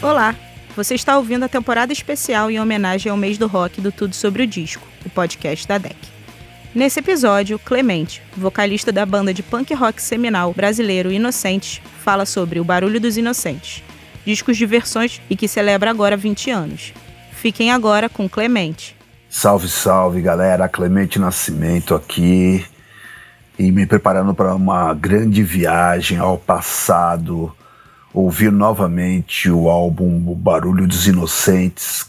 Olá, você está ouvindo a temporada especial em homenagem ao mês do rock do Tudo Sobre o Disco, o podcast da DEC. Nesse episódio, Clemente, vocalista da banda de punk rock seminal brasileiro Inocentes, fala sobre O Barulho dos Inocentes, discos de versões e que celebra agora 20 anos. Fiquem agora com Clemente. Salve, salve, galera. Clemente Nascimento aqui e me preparando para uma grande viagem ao passado ouvir novamente o álbum O Barulho dos Inocentes,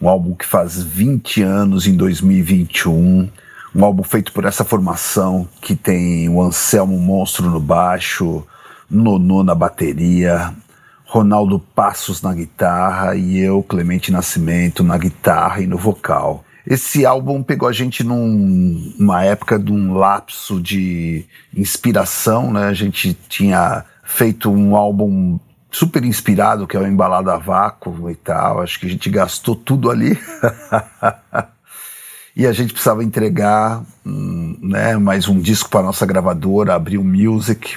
um álbum que faz 20 anos em 2021, um álbum feito por essa formação que tem o Anselmo Monstro no baixo, Nonô na bateria, Ronaldo Passos na guitarra e eu, Clemente Nascimento, na guitarra e no vocal. Esse álbum pegou a gente num, numa época de um lapso de inspiração, né? A gente tinha feito um álbum super inspirado, que é o Embalado a Vácuo e tal. Acho que a gente gastou tudo ali. e a gente precisava entregar um, né, mais um disco para nossa gravadora, Abril Music.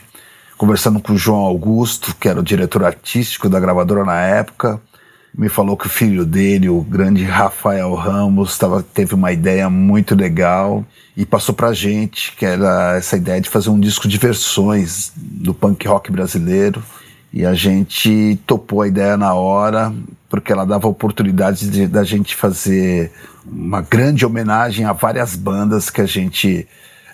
Conversando com o João Augusto, que era o diretor artístico da gravadora na época, me falou que o filho dele, o grande Rafael Ramos, tava, teve uma ideia muito legal e passou pra gente, que era essa ideia de fazer um disco de versões do punk rock brasileiro. E a gente topou a ideia na hora, porque ela dava oportunidade de, da gente fazer uma grande homenagem a várias bandas que a gente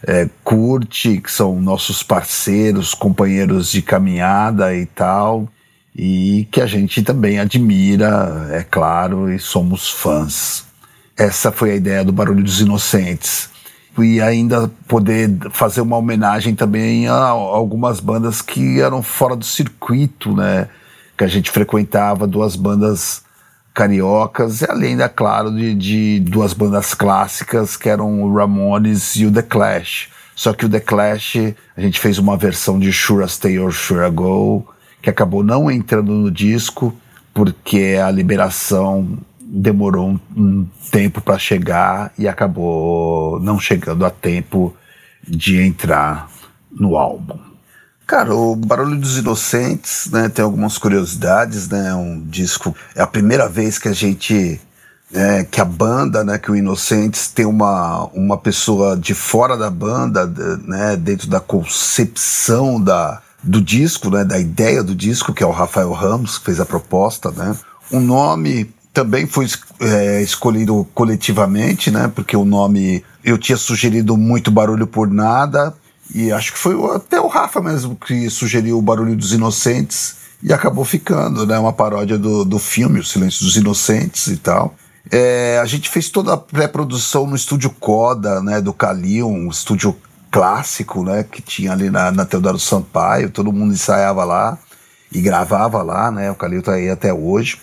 é, curte, que são nossos parceiros, companheiros de caminhada e tal, e que a gente também admira, é claro, e somos fãs. Essa foi a ideia do Barulho dos Inocentes e ainda poder fazer uma homenagem também a algumas bandas que eram fora do circuito, né? Que a gente frequentava, duas bandas cariocas, e além, é claro, de, de duas bandas clássicas que eram o Ramones e o The Clash. Só que o The Clash, a gente fez uma versão de Sure Stay or Sure Go, que acabou não entrando no disco, porque a liberação demorou um, um tempo para chegar e acabou não chegando a tempo de entrar no álbum. Cara, o Barulho dos Inocentes, né, tem algumas curiosidades, né, um disco, é a primeira vez que a gente, é, que a banda, né, que o Inocentes tem uma, uma pessoa de fora da banda, né, dentro da concepção da, do disco, né, da ideia do disco, que é o Rafael Ramos, que fez a proposta, né, um nome também foi é, escolhido coletivamente, né? Porque o nome eu tinha sugerido muito barulho por nada e acho que foi até o Rafa mesmo que sugeriu o barulho dos inocentes e acabou ficando, né? Uma paródia do, do filme O Silêncio dos Inocentes e tal. É, a gente fez toda a pré-produção no estúdio Coda, né? Do Calil, um estúdio clássico, né? Que tinha ali na, na Teodoro Sampaio, todo mundo ensaiava lá e gravava lá, né? O Calil tá aí até hoje.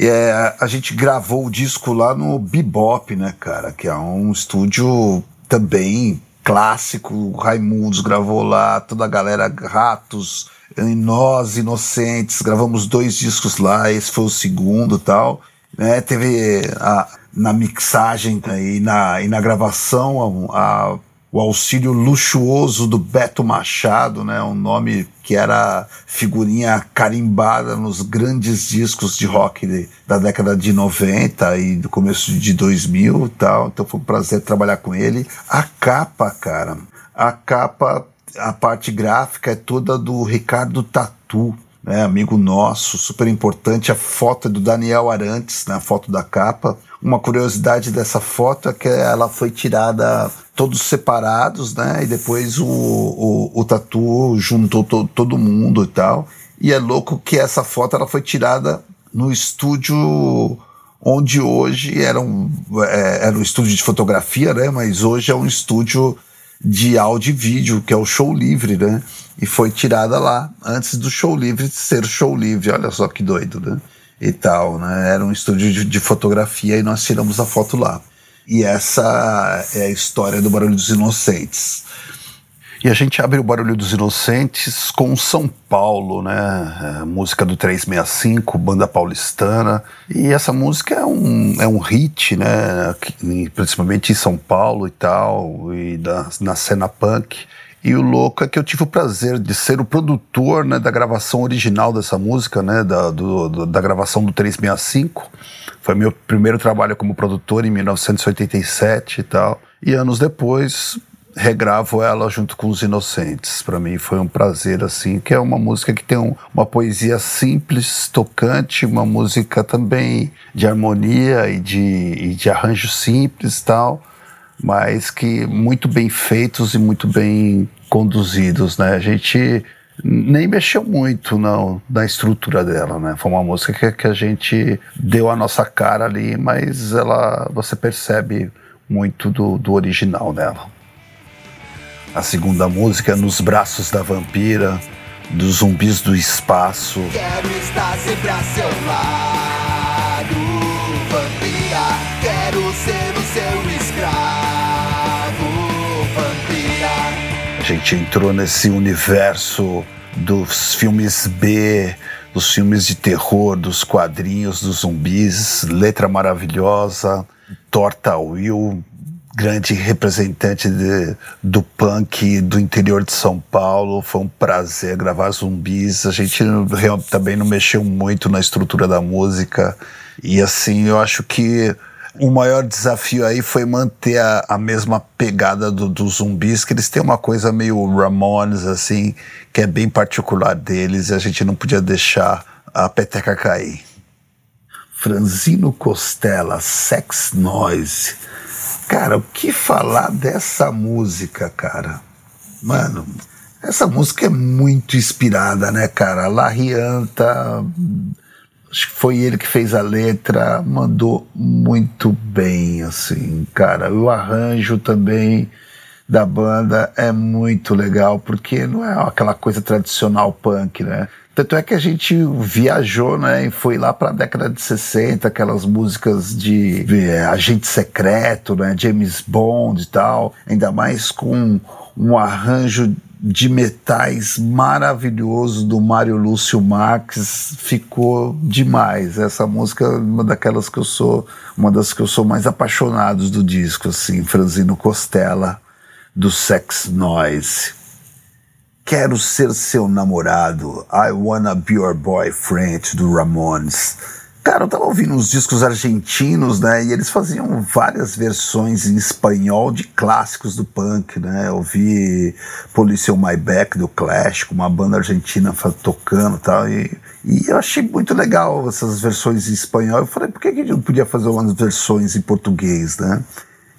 É, a gente gravou o disco lá no Bebop, né, cara? Que é um estúdio também clássico. O Raimundos gravou lá, toda a galera Ratos, Nós Inocentes. Gravamos dois discos lá, esse foi o segundo tal. Né, teve a, na mixagem e na, e na gravação a, a o auxílio luxuoso do Beto Machado, né, um nome que era figurinha carimbada nos grandes discos de rock de, da década de 90 e do começo de 2000 e tal. Então foi um prazer trabalhar com ele. A capa, cara, a capa, a parte gráfica é toda do Ricardo Tatu, né, amigo nosso, super importante. A foto é do Daniel Arantes, na né, foto da capa. Uma curiosidade dessa foto é que ela foi tirada todos separados, né? E depois o, o, o Tatu juntou to, todo mundo e tal. E é louco que essa foto ela foi tirada no estúdio onde hoje era um, é, era um estúdio de fotografia, né? Mas hoje é um estúdio de áudio e vídeo, que é o Show Livre, né? E foi tirada lá, antes do Show Livre ser Show Livre. Olha só que doido, né? E tal, né? Era um estúdio de, de fotografia e nós tiramos a foto lá. E essa é a história do Barulho dos Inocentes. E a gente abre o Barulho dos Inocentes com São Paulo, né? É, música do 365, banda paulistana. E essa música é um, é um hit, né? Principalmente em São Paulo e tal, e da, na cena punk. E o louco é que eu tive o prazer de ser o produtor né, da gravação original dessa música, né, da, do, da gravação do 365. Foi meu primeiro trabalho como produtor em 1987 e tal. E anos depois regravo ela junto com Os Inocentes. Para mim foi um prazer, assim, que é uma música que tem um, uma poesia simples, tocante, uma música também de harmonia e de, e de arranjo simples tal, mas que muito bem feitos e muito bem conduzidos, né? A gente nem mexeu muito não, na estrutura dela, né? Foi uma música que, que a gente deu a nossa cara ali, mas ela você percebe muito do, do original dela. A segunda música é Nos Braços da Vampira, dos zumbis do espaço. Quero estar sempre a seu lado, gente entrou nesse universo dos filmes B, dos filmes de terror, dos quadrinhos, dos zumbis, letra maravilhosa, Torta Will, grande representante de, do punk do interior de São Paulo. Foi um prazer gravar zumbis. A gente também não mexeu muito na estrutura da música. E assim, eu acho que o maior desafio aí foi manter a, a mesma pegada dos do zumbis, que eles têm uma coisa meio Ramones, assim, que é bem particular deles, e a gente não podia deixar a peteca cair. Franzino Costela, Sex Noise. Cara, o que falar dessa música, cara? Mano, essa música é muito inspirada, né, cara? La Rianta, acho que foi ele que fez a letra, mandou muito bem, assim, cara. O arranjo também da banda é muito legal, porque não é aquela coisa tradicional punk, né? Tanto é que a gente viajou, né, e foi lá para a década de 60, aquelas músicas de, é, agente secreto, né, James Bond e tal, ainda mais com um arranjo de metais maravilhoso do Mário Lúcio Marques ficou demais. Essa música é uma daquelas que eu sou, uma das que eu sou mais apaixonados do disco, assim, Franzino Costela, do Sex Noise. Quero ser seu namorado. I wanna be your boyfriend do Ramones. Cara, eu tava ouvindo uns discos argentinos, né? E eles faziam várias versões em espanhol de clássicos do punk, né? Eu vi Police My Back do Clash, com uma banda argentina tocando e tal. E, e eu achei muito legal essas versões em espanhol. Eu falei, por que a gente não podia fazer umas versões em português, né?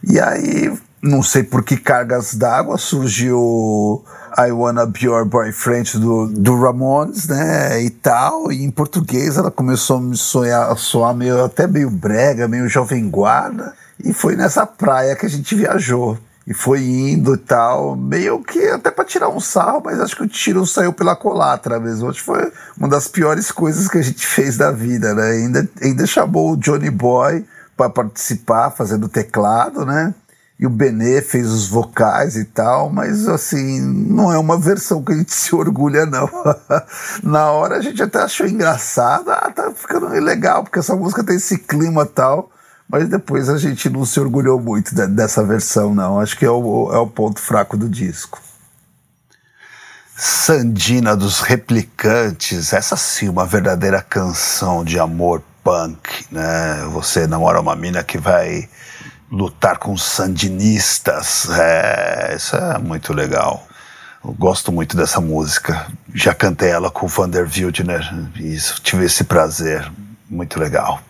E aí, não sei por que cargas d'água surgiu I Wanna Be Your Boyfriend do, do Ramones, né, e tal, e em português ela começou a me sonhar, a soar meio, até meio brega, meio jovem guarda, e foi nessa praia que a gente viajou. E foi indo e tal, meio que até para tirar um sarro, mas acho que o tiro saiu pela colatra mesmo. Acho que foi uma das piores coisas que a gente fez da vida, né? Ainda, ainda chamou o Johnny Boy para participar, fazendo teclado, né? E o Benê fez os vocais e tal, mas assim, não é uma versão que a gente se orgulha, não. Na hora a gente até achou engraçado, ah, tá ficando legal, porque essa música tem esse clima tal, mas depois a gente não se orgulhou muito de, dessa versão, não. Acho que é o, é o ponto fraco do disco. Sandina dos Replicantes, essa sim, uma verdadeira canção de amor punk, né? Você namora uma mina que vai lutar com sandinistas. É, isso é muito legal. Eu gosto muito dessa música. Já cantei ela com o Vander Wildner e tive esse prazer. Muito legal.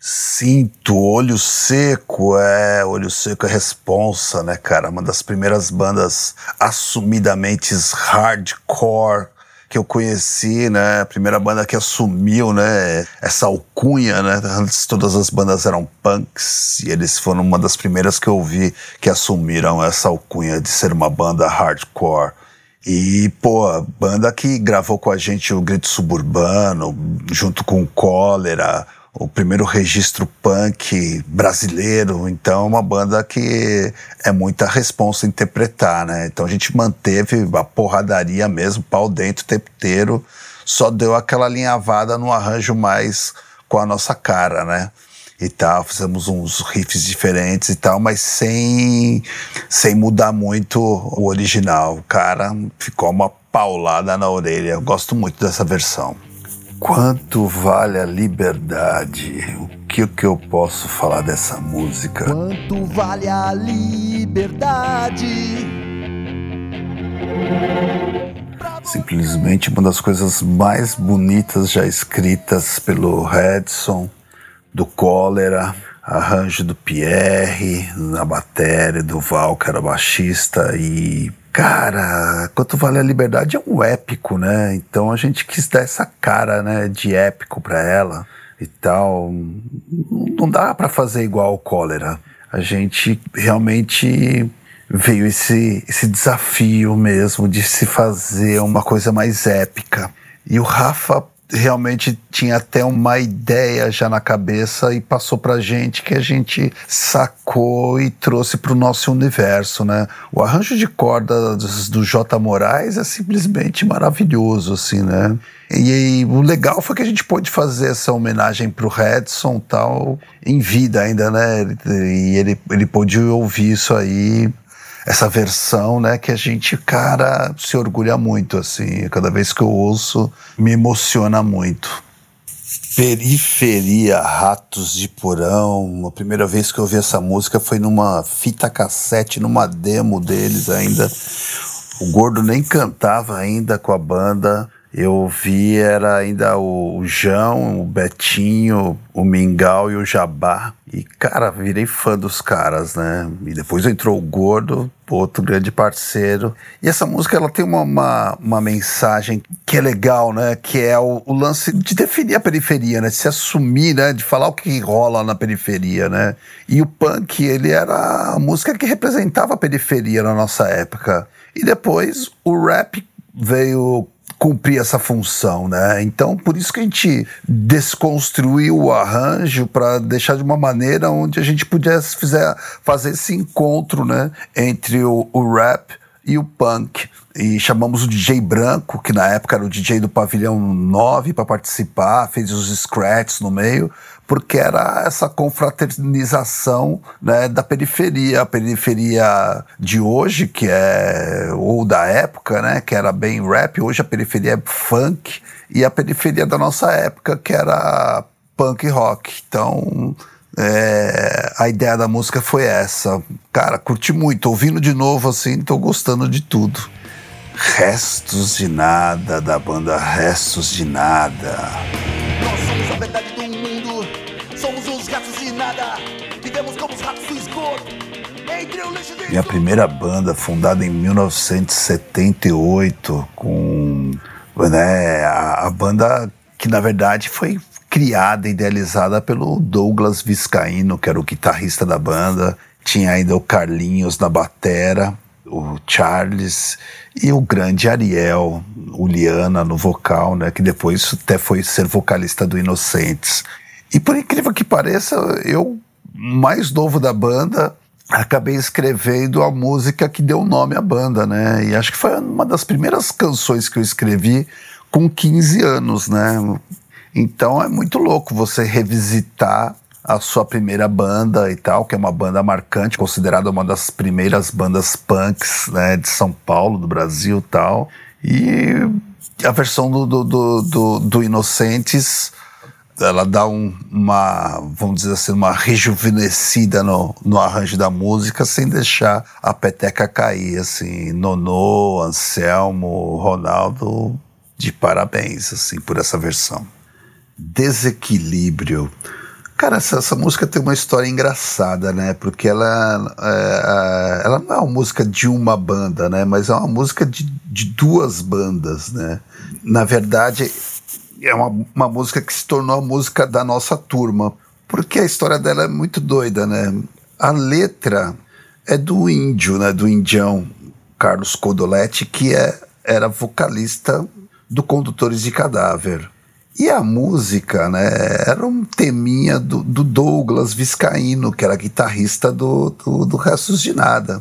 Sinto, Olho Seco, é, Olho Seco é responsa, né, cara? Uma das primeiras bandas assumidamente hardcore que eu conheci, né? A primeira banda que assumiu, né? Essa alcunha, né? Antes todas as bandas eram punks e eles foram uma das primeiras que eu vi que assumiram essa alcunha de ser uma banda hardcore. E, pô, banda que gravou com a gente o Grito Suburbano, junto com o Cólera, o primeiro registro punk brasileiro, então é uma banda que é muita responsa interpretar, né? Então a gente manteve a porradaria mesmo, pau dentro o tempo inteiro, só deu aquela linhavada no arranjo mais com a nossa cara, né? e tal, fizemos uns riffs diferentes e tal, mas sem, sem mudar muito o original. Cara, ficou uma paulada na orelha. Eu gosto muito dessa versão. Quanto vale a liberdade? O que, que eu posso falar dessa música? Quanto vale a liberdade? Simplesmente uma das coisas mais bonitas já escritas pelo Redson do Cólera, arranjo do Pierre, na bateria, do Val, que era baixista, e cara, quanto vale a liberdade é um épico, né? Então a gente quis dar essa cara, né, de épico para ela e tal. Não dá para fazer igual o Cólera. A gente realmente veio esse, esse desafio mesmo de se fazer uma coisa mais épica. E o Rafa realmente tinha até uma ideia já na cabeça e passou pra gente que a gente sacou e trouxe pro nosso universo, né? O arranjo de cordas do J. Moraes é simplesmente maravilhoso, assim, né? E, e, o legal foi que a gente pôde fazer essa homenagem pro Redson tal, em vida ainda, né? E ele, ele pôde ouvir isso aí essa versão, né, que a gente, cara, se orgulha muito, assim. Cada vez que eu ouço, me emociona muito. Periferia, Ratos de Porão. A primeira vez que eu ouvi essa música foi numa fita cassete, numa demo deles ainda. O Gordo nem cantava ainda com a banda. Eu vi era ainda o João, o Betinho, o Mingau e o Jabá. E, cara, virei fã dos caras, né? E depois entrou o Gordo, outro grande parceiro. E essa música, ela tem uma, uma, uma mensagem que é legal, né? Que é o, o, lance de definir a periferia, né? De se assumir, né? De falar o que rola na periferia, né? E o punk, ele era a música que representava a periferia na nossa época. E depois o rap veio cumprir essa função, né? Então, por isso que a gente desconstruiu o arranjo para deixar de uma maneira onde a gente pudesse fizer, fazer esse encontro, né, entre o, o rap e o punk. E chamamos o DJ Branco, que na época era o DJ do Pavilhão 9, para participar, fez os scratches no meio, porque era essa confraternização né, da periferia, a periferia de hoje, que é, ou da época, né, que era bem rap, hoje a periferia é funk, e a periferia da nossa época, que era punk rock. Então, é, a ideia da música foi essa. Cara, curti muito, ouvindo de novo assim, tô gostando de tudo. Restos de Nada, da banda Restos de Nada. Nós somos a verdade Lixo Minha primeira banda, fundada em 1978, com né, a, a banda que na verdade foi criada, idealizada pelo Douglas Viscaíno, que era o guitarrista da banda. Tinha ainda o Carlinhos na batera o Charles e o grande Ariel, o Liana no vocal, né, que depois até foi ser vocalista do Inocentes. E por incrível que pareça, eu, mais novo da banda, acabei escrevendo a música que deu nome à banda, né? E acho que foi uma das primeiras canções que eu escrevi com 15 anos, né? Então é muito louco você revisitar a sua primeira banda e tal, que é uma banda marcante, considerada uma das primeiras bandas punks né, de São Paulo, do Brasil e tal. E a versão do, do, do, do, do Inocentes, ela dá um, uma, vamos dizer assim, uma rejuvenescida no, no arranjo da música, sem deixar a peteca cair, assim. Nonô, Anselmo, Ronaldo, de parabéns, assim, por essa versão. Desequilíbrio. Cara, essa, essa, música tem uma história engraçada, né? Porque ela, é, ela não é uma música de uma banda, né? Mas é uma música de, de duas bandas, né? Na verdade, é uma, uma música que se tornou a música da nossa turma. Porque a história dela é muito doida, né? A letra é do índio, né? Do indião Carlos Codoletti, que é, era vocalista do Condutores de Cadáver. E a música, né, era um teminha do, do Douglas Viscaíno, que era guitarrista do, do, do Restos de Nada.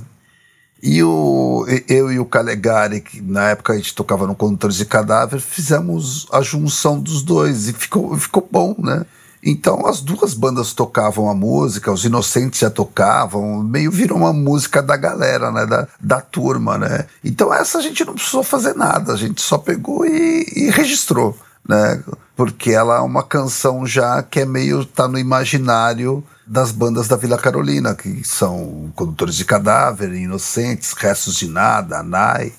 E o, eu e o Calegari, que na época a gente tocava no Condutores de Cadáver, fizemos a junção dos dois e ficou, ficou bom, né? Então as duas bandas tocavam a música, os Inocentes já tocavam, meio virou uma música da galera, né? Da, da turma, né? Então essa a gente não precisou fazer nada, a gente só pegou e, e registrou, né? Porque ela é uma canção já que é meio tá no imaginário das bandas da Vila Carolina, que são Condutores de Cadáver, Inocentes, Restos de Nada, Nai.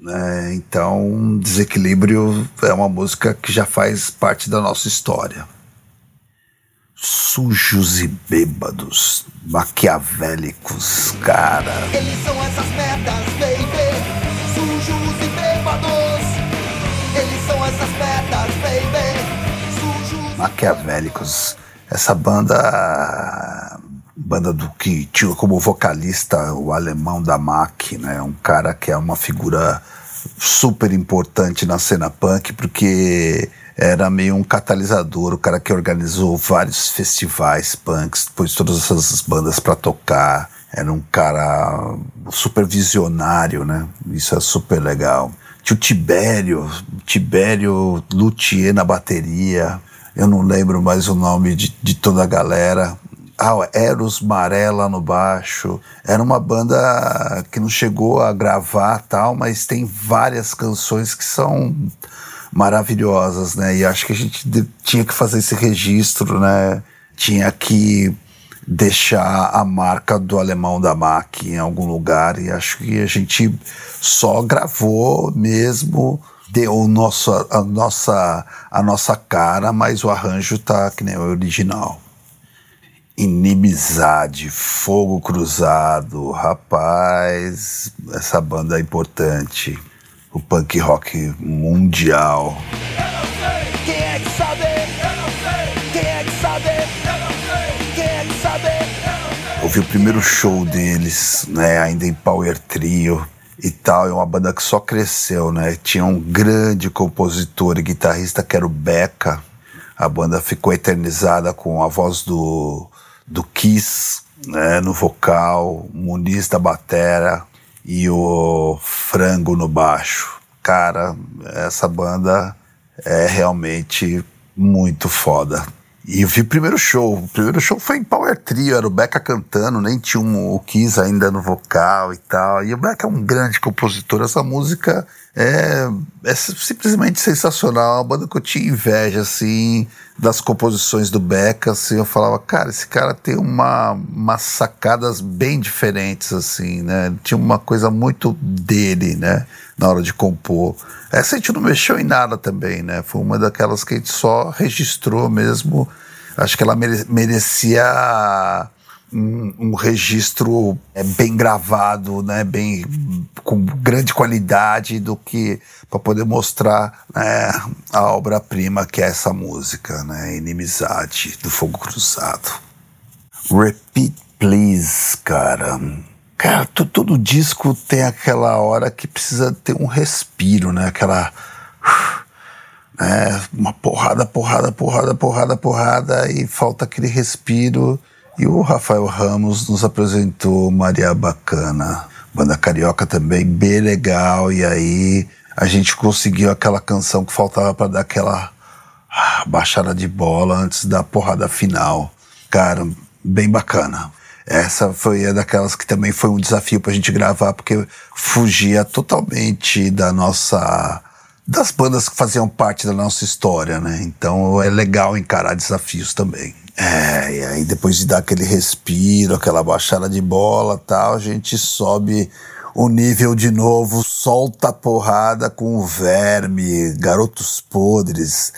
Né? Então, Desequilíbrio é uma música que já faz parte da nossa história sujos e bêbados, maquiavélicos, cara. Eles são essas merdas, baby. Sujos e bêbados. Eles são essas merdas, baby. Sujos. Maquiavélicos. Essa banda. Banda do que tinha como vocalista o alemão da Mac, né? Um cara que é uma figura super importante na cena punk, porque era meio um catalisador, o cara que organizou vários festivais punks, pôs todas essas bandas para tocar. Era um cara super visionário, né? Isso é super legal. Tinha o Tibério, Tibério Luthier na bateria. Eu não lembro mais o nome de, de toda a galera. Ah, Eros Marella no baixo. Era uma banda que não chegou a gravar tal, mas tem várias canções que são maravilhosas, né? E acho que a gente tinha que fazer esse registro, né? Tinha que deixar a marca do alemão da MAC em algum lugar e acho que a gente só gravou mesmo deu o nosso, a, nossa, a nossa cara, mas o arranjo tá que nem o original. Inimizade, Fogo Cruzado, rapaz, essa banda é importante o punk rock mundial. Quem é que sabe? Eu. Quem é que sabe? Quem é que sabe? Eu vi o primeiro show deles, né, ainda em Power Trio e tal, é uma banda que só cresceu, né? Tinha um grande compositor e guitarrista que era o Beca. A banda ficou eternizada com a voz do, do Kiss, né, no vocal, Muniz da batera, e o Frango no baixo. Cara, essa banda é realmente muito foda. E eu vi o primeiro show. O primeiro show foi em Power Trio, era o Beca cantando, nem tinha um, o Kiss ainda no vocal e tal. E o Beca é um grande compositor. Essa música é, é simplesmente sensacional. Uma banda que eu tinha inveja, assim, das composições do Beca, assim. Eu falava, cara, esse cara tem uma, umas sacadas bem diferentes, assim, né? Tinha uma coisa muito dele, né? Na hora de compor. Essa a gente não mexeu em nada também, né? Foi uma daquelas que a gente só registrou mesmo. Acho que ela merecia um, um, registro é, bem gravado, né, bem com grande qualidade do que para poder mostrar né, a obra-prima que é essa música, né, Inimizade do Fogo Cruzado. Repeat Please, cara. Cara, todo disco tem aquela hora que precisa ter um respiro, né? Aquela. Né, uma porrada, porrada, porrada, porrada, porrada, e falta aquele respiro. E o Rafael Ramos nos apresentou Maria Bacana, banda carioca também, bem legal. E aí a gente conseguiu aquela canção que faltava para dar aquela ah, baixada de bola antes da porrada final. Cara, bem bacana. Essa foi a daquelas que também foi um desafio para a gente gravar, porque fugia totalmente da nossa. Das bandas que faziam parte da nossa história, né? Então é legal encarar desafios também. É, e aí depois de dar aquele respiro, aquela baixada de bola tal, a gente sobe o nível de novo, solta a porrada com o verme, garotos podres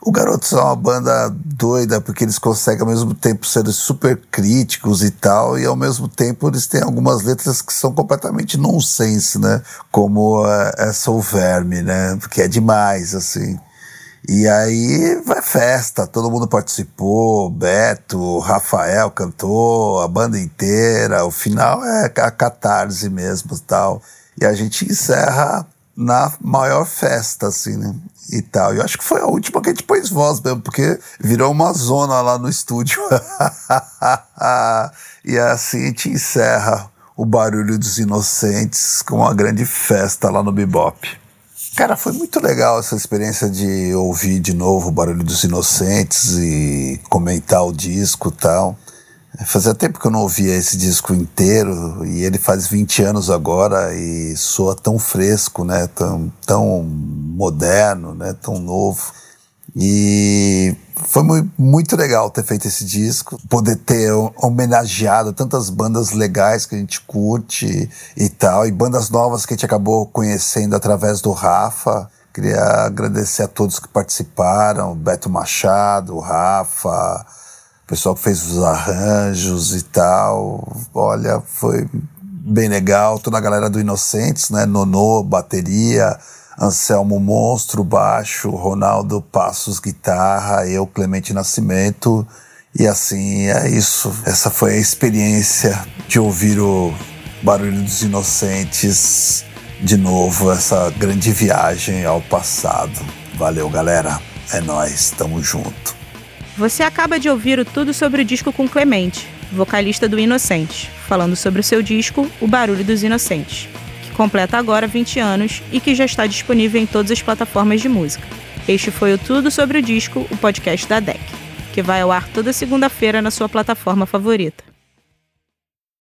o Garotos é uma banda doida porque eles conseguem ao mesmo tempo ser super críticos e tal, e ao mesmo tempo eles têm algumas letras que são completamente nonsense, né? Como essa O Verme, né? Porque é demais, assim. E aí vai festa, todo mundo participou, Beto, Rafael cantou, a banda inteira, o final é a catarse mesmo tal. E a gente encerra na maior festa, assim, né? E tal. Eu acho que foi a última que a gente pôs voz mesmo, porque virou uma zona lá no estúdio. e assim a gente encerra o barulho dos inocentes com uma grande festa lá no Bebop. Cara, foi muito legal essa experiência de ouvir de novo o Barulho dos Inocentes e comentar o disco e tal. Fazia tempo que eu não ouvia esse disco inteiro e ele faz 20 anos agora e soa tão fresco, né? Tão, tão moderno, né? Tão novo. E foi muito legal ter feito esse disco, poder ter homenageado tantas bandas legais que a gente curte e tal, e bandas novas que a gente acabou conhecendo através do Rafa. Queria agradecer a todos que participaram, Beto Machado, Rafa, pessoal que fez os arranjos e tal. Olha, foi bem legal. Toda a galera do Inocentes, né? Nonô, bateria, Anselmo Monstro, baixo, Ronaldo Passos, guitarra, eu, Clemente Nascimento. E assim, é isso. Essa foi a experiência de ouvir o Barulho dos Inocentes de novo, essa grande viagem ao passado. Valeu, galera. É nós, tamo junto. Você acaba de ouvir o Tudo sobre o Disco com Clemente, vocalista do Inocente, falando sobre o seu disco O Barulho dos Inocentes completa agora 20 anos e que já está disponível em todas as plataformas de música. Este foi o Tudo sobre o Disco, o podcast da DEC, que vai ao ar toda segunda-feira na sua plataforma favorita.